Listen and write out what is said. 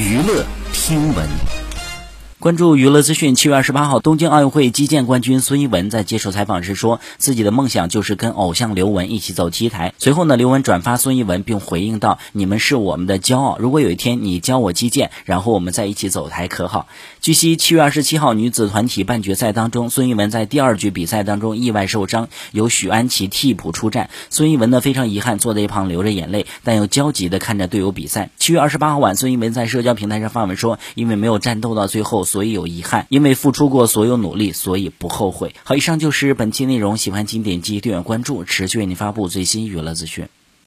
娱乐听闻。关注娱乐资讯，七月二十八号，东京奥运会击剑冠军孙一文在接受采访时说，自己的梦想就是跟偶像刘雯一起走 T 台。随后呢，刘雯转发孙一文，并回应道：“你们是我们的骄傲，如果有一天你教我击剑，然后我们再一起走台，可好？”据悉，七月二十七号女子团体半决赛当中，孙一文在第二局比赛当中意外受伤，由许安琪替补出战。孙一文呢非常遗憾，坐在一旁流着眼泪，但又焦急地看着队友比赛。七月二十八号晚，孙一文在社交平台上发文说：“因为没有战斗到最后。”所以有遗憾，因为付出过所有努力，所以不后悔。好，以上就是本期内容，喜欢请点击订阅关注，持续为您发布最新娱乐资讯。